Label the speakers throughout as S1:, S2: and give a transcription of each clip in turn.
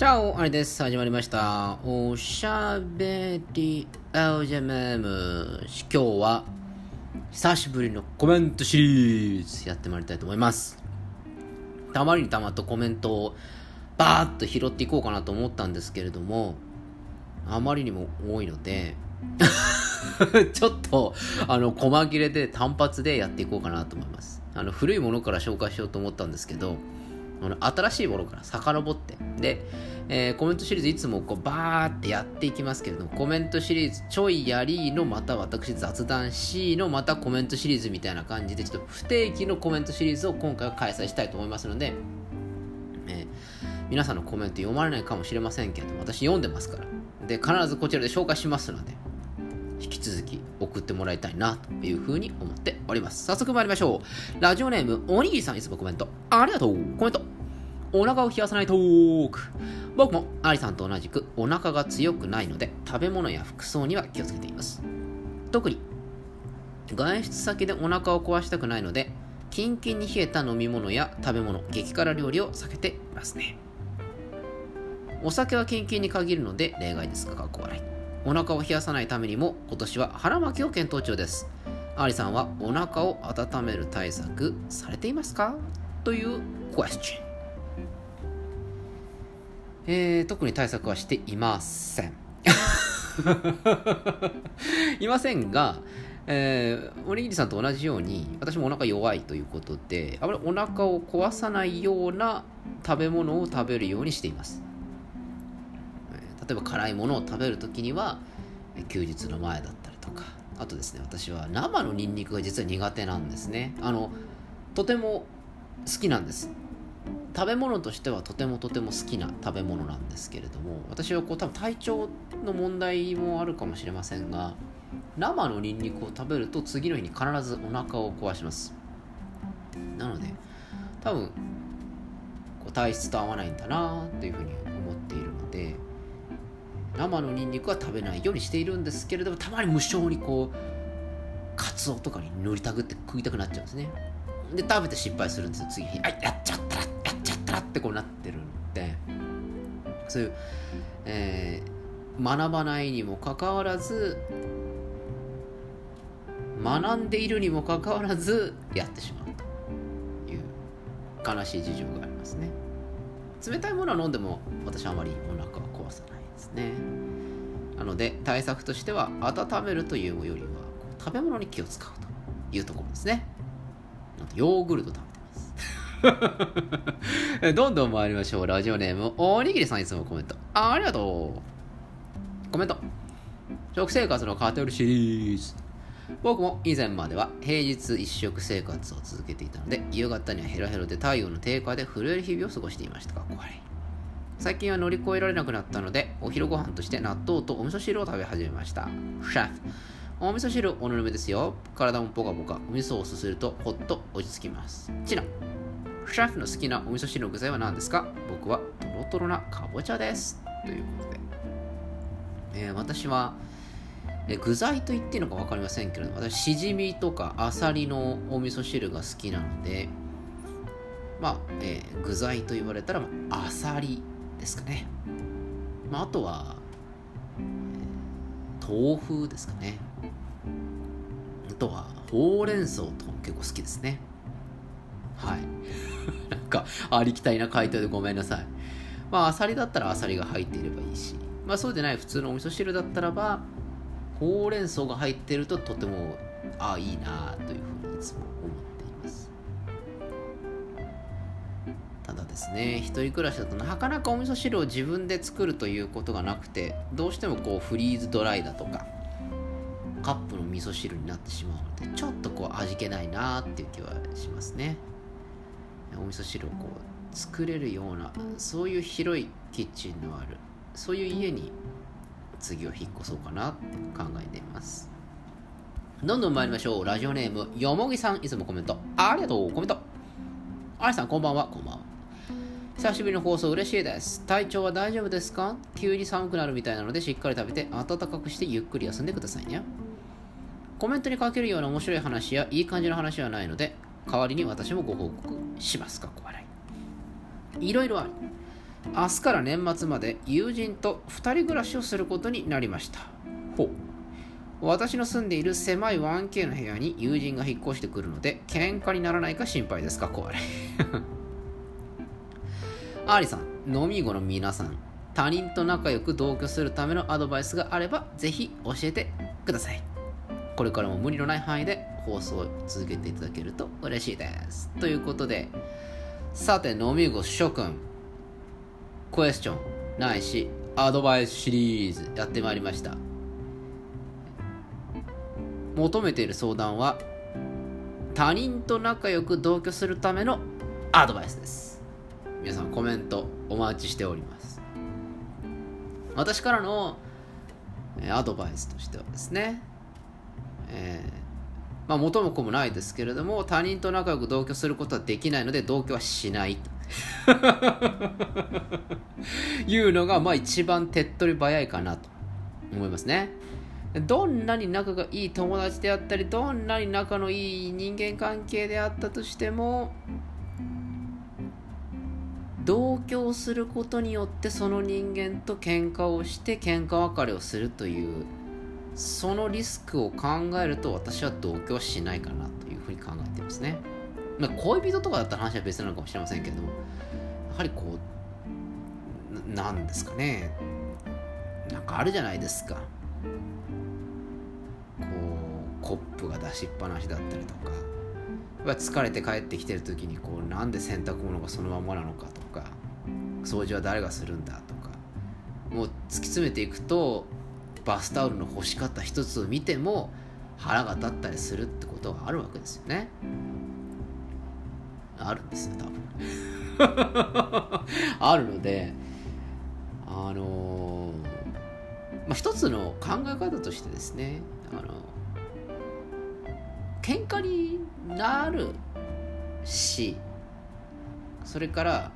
S1: チャオあれです。始まりました。おしゃべりアウジャメム。今日は、久しぶりのコメントシリーズやってまいりたいと思います。たまりにたまっとコメントをバーッと拾っていこうかなと思ったんですけれども、あまりにも多いので、ちょっと、あの、細切れで単発でやっていこうかなと思います。あの、古いものから紹介しようと思ったんですけど、新しいものから遡って、で、えーコメントシリーズいつもこうバーってやっていきますけれども、コメントシリーズちょいやりのまた私雑談 C のまたコメントシリーズみたいな感じで、ちょっと不定期のコメントシリーズを今回は開催したいと思いますので、えー皆さんのコメント読まれないかもしれませんけれども、私読んでますから。で、必ずこちらで紹介しますので、引き続き送ってもらいたいなというふうに思っております。早速参りましょう。ラジオネーム、おにぎりさんいつもコメント。ありがとう。コメント。お腹を冷やさないトーク。僕もアリさんと同じくお腹が強くないので食べ物や服装には気をつけています。特に外出先でお腹を壊したくないのでキンキンに冷えた飲み物や食べ物、激辛料理を避けていますね。お酒はキンキンに限るので例外ですが、かっこ笑い。お腹を冷やさないためにも今年は腹巻きを検討中です。アーリさんはお腹を温める対策されていますか？というクエスチョン。えー、特に対策はしていません。いませんが、えー、おにぎりさんと同じように私もお腹弱いということであまりお腹を壊さないような食べ物を食べるようにしています、例えば辛いものを食べるときには休日の前だったりとか。あとですね私は生のニンニクが実は苦手なんですね。あのとても好きなんです。食べ物としてはとてもとても好きな食べ物なんですけれども私はこう多分体調の問題もあるかもしれませんが生のニンニクを食べると次の日に必ずお腹を壊します。なので多分こう体質と合わないんだなというふうに思っているので生のニンニクは食べないようにしているんですけれどもたまに無性にこうカツオとかに塗りたぐって食いたくなっちゃうんですね。で食べて失敗するんですよ次の日。あやっちゃったらやっちゃったらってこうなってるんで。そういう、えー学ばないにもかかわらず学んでいるにもかかわらずやってしまうという悲しい事情がありますね。冷たいものは飲んでも私あまりお腹ですね。なので対策としては温めるというよりは食べ物に気を使うというところですね。ヨーグルト食べてます。どんどん参りましょう。ラジオネームおにぎりさんいつもコメント。ありがとう。コメント。食生活の偏るシリーズ。僕も以前までは平日一食生活を続けていたので夕方にはヘロヘロで体温の低下で震える日々を過ごしていました。が怖い。最近は乗り越えられなくなったのでお昼ご飯として納豆とお味噌汁を食べ始めました。シェフお味噌汁おぬるめですよ。体もポカポカ。お味噌をすするとほっと落ち着きます。チナシェフの好きなお味噌汁の具材は何ですか？僕はトロトロなかぼちゃです。ということで。えー私は、え具材と言っていいのか分かりませんけれど私しじみとかあさりのお味噌汁が好きなのでまあ、えー具材と言われたら、あさりですかね、まあ、あとは、豆腐ですかね。あとはほうれん草とかも結構好きですね。はい。なんかありきたりな回答でごめんなさい。まああさりだったらあさりが入っていればいいし。まあそうでない普通のお味噌汁だったらばほうれん草が入ってるととてもああいいなというふうにですね。一人暮らしだとなかなかお味噌汁を自分で作るということがなくてどうしてもこうフリーズドライだとかカップの味噌汁になってしまうのでちょっとこう味気ないなっていう気はしますね。お味噌汁をこう作れるようなそういう広いキッチンのあるそういう家に次は引っ越そうかなって考えています。どんどん参りましょう。ラジオネームよもぎさん。いつもコメントありがとう。コメント。ありさんこんばんは。こんばんは。久しぶりの放送嬉しいです。体調は大丈夫ですか？急に寒くなるみたいなのでしっかり食べて暖かくしてゆっくり休んでくださいね。コメントに書けるような面白い話やいい感じの話はないので代わりに私もご報告しますか？っこ笑い。いろいろある。明日から年末まで友人と2人暮らしをすることになりました。ほう。私の住んでいる狭い 1K の部屋に友人が引っ越してくるので喧嘩にならないか心配ですか？これアーリさん飲み子の皆さん他人と仲良く同居するためのアドバイスがあればぜひ教えてください。これからも無理のない範囲で放送を続けていただけると嬉しいです。ということでさて飲み子諸君クエスチョンないしアドバイスシリーズやってまいりました。求めている相談は他人と仲良く同居するためのアドバイスです。皆さんコメントお待ちしております。私からのアドバイスとしてはですね、えー、まあ元も子もないですけれども他人と仲良く同居することはできないので同居はしないと。いうのがまあ一番手っ取り早いかなと。思いますね。どんなに仲がいい友達であったりどんなに仲のいい人間関係であったとしても同居することによってその人間と喧嘩をして喧嘩別れをするというそのリスクを考えると私は同居はしないかなというふうに考えていますね、まあ、恋人とかだったら話は別なのかもしれませんけどやはりこうなんですかね。なんかあるじゃないですか。こうコップが出しっぱなしだったりとか。疲れて帰ってきてる時にこうなんで洗濯物がそのままなのかとか。掃除は誰がするんだとかもう突き詰めていくとバスタオルの干し方一つを見ても腹が立ったりするってことがあるわけですよね。あるんですよ多分。あるのであのー、まあ一つの考え方としてですねあの喧嘩になるしそれから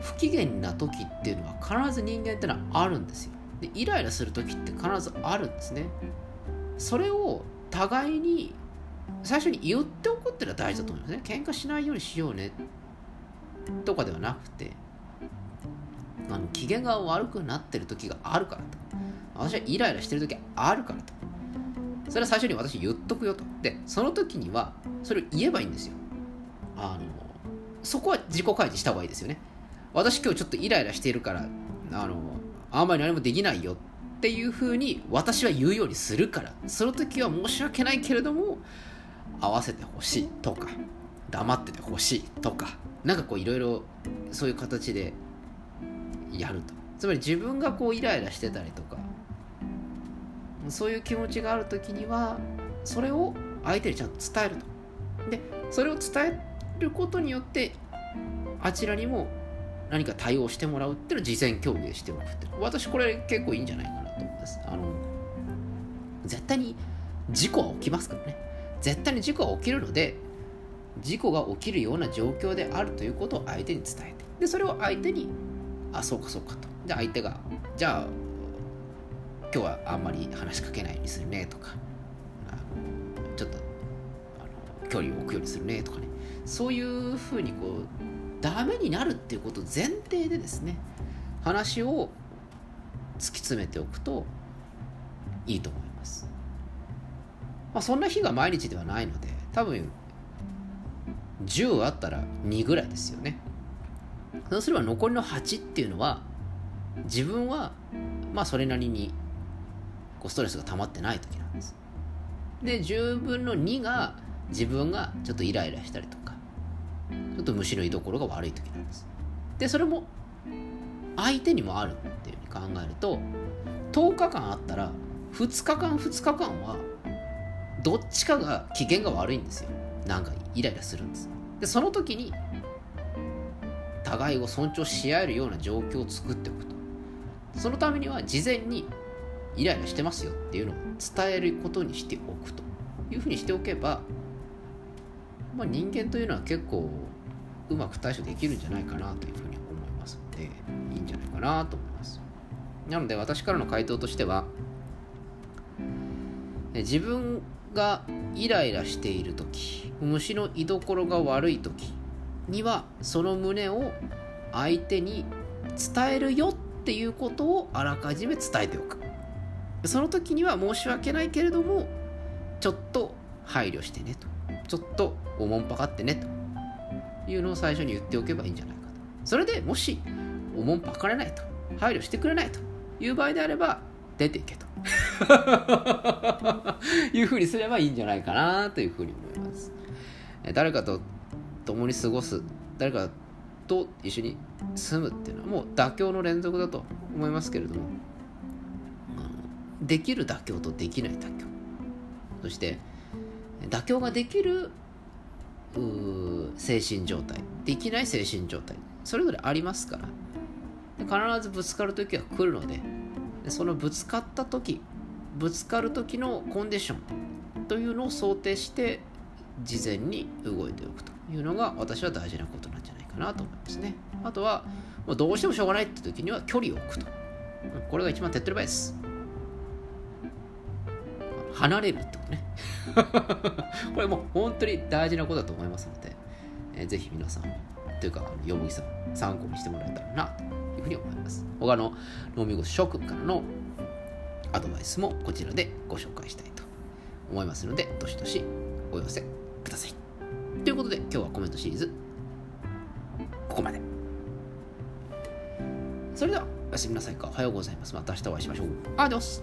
S1: 不機嫌な時っていうのは必ず人間ってのはあるんですよ。でイライラする時って必ずあるんですね。それを互いに最初に言っておくっていうのは大事だと思いますね。喧嘩しないようにしようね。とかではなくてあの機嫌が悪くなってる時があるからと。私はイライラしてる時あるからと。それは最初に私言っとくよと。でその時にはそれを言えばいいんですよ。あのそこは自己開示した方がいいですよね。私今日ちょっとイライラしているからあのあんまり何もできないよっていうふうに私は言うようにするからその時は申し訳ないけれども合わせてほしいとか黙っててほしいとかなんかこういろいろそういう形でやると。つまり自分がこうイライラしてたりとかそういう気持ちがある時にはそれを相手にちゃんと伝えると。でそれを伝えることによってあちらにも何か対応してもらうっていうのを事前協議しておくって私これ結構いいんじゃないかなと思います。あの絶対に事故は起きますからね。絶対に事故は起きるので事故が起きるような状況であるということを相手に伝えて。でそれを相手にあそうかそうかと。で相手がじゃあ今日はあんまり話しかけないようにするねとか。ちょっとあの距離を置くようにするねとかね。そういうふうにこうダメになるっていうこと前提でですね話を突き詰めておくといいと思います、まあ、そんな日が毎日ではないので多分10あったら2ぐらいですよね。そうすれば残りの8っていうのは自分はまあそれなりにこうストレスが溜まってない時なんです。で10分の2が自分がちょっとイライラしたりとかちょっと虫の居所が悪い時なんです。でそれも相手にもあるっていうふうに考えると10日間あったら2日間2日間はどっちかが機嫌が悪いんですよ。なんかイライラするんです。でその時に互いを尊重し合えるような状況を作っておくと。そのためには事前にイライラしてますよっていうのを伝えることにしておくと。いうふうにしておけば、まあ、人間というのは結構うまく対処できるんじゃないかなというふうに思います。のでいいんじゃないかなと思います。なので私からの回答としては自分がイライラしている時虫の居所が悪い時にはその胸を相手に伝えるよっていうことをあらかじめ伝えておく。その時には申し訳ないけれどもちょっと配慮してねと。ちょっとおもんぱかってねと。いうのを最初に言っておけばいいんじゃないかと。それでもしおもんぱかれないと。配慮してくれないという場合であれば出ていけと。いうふうにすればいいんじゃないかなというふうに思います。誰かと共に過ごす誰かと一緒に住むっていうのはもう妥協の連続だと思いますけれども。できる妥協とできない妥協。そして妥協ができる精神状態。できない精神状態。それぞれありますから。必ずぶつかる時は来るのでそのぶつかった時ぶつかる時のコンディションというのを想定して事前に動いておくというのが私は大事なことなんじゃないかなと思いますね。あとはもうどうしてもしょうがないって時には距離を置くと。これが一番手っ取り早いです。離れるってことね。これもう本当に大事なことだと思いますので、えー、ぜひ皆さんというかよもぎさん参考にしてもらえたらなというふうに思います。他の農民諸君からのアドバイスもこちらでご紹介したいと思いますのでどしどしお寄せください。ということで今日はコメントシリーズここまで。それではおやすみなさいか。おはようございます。また明日お会いしましょう。アディオス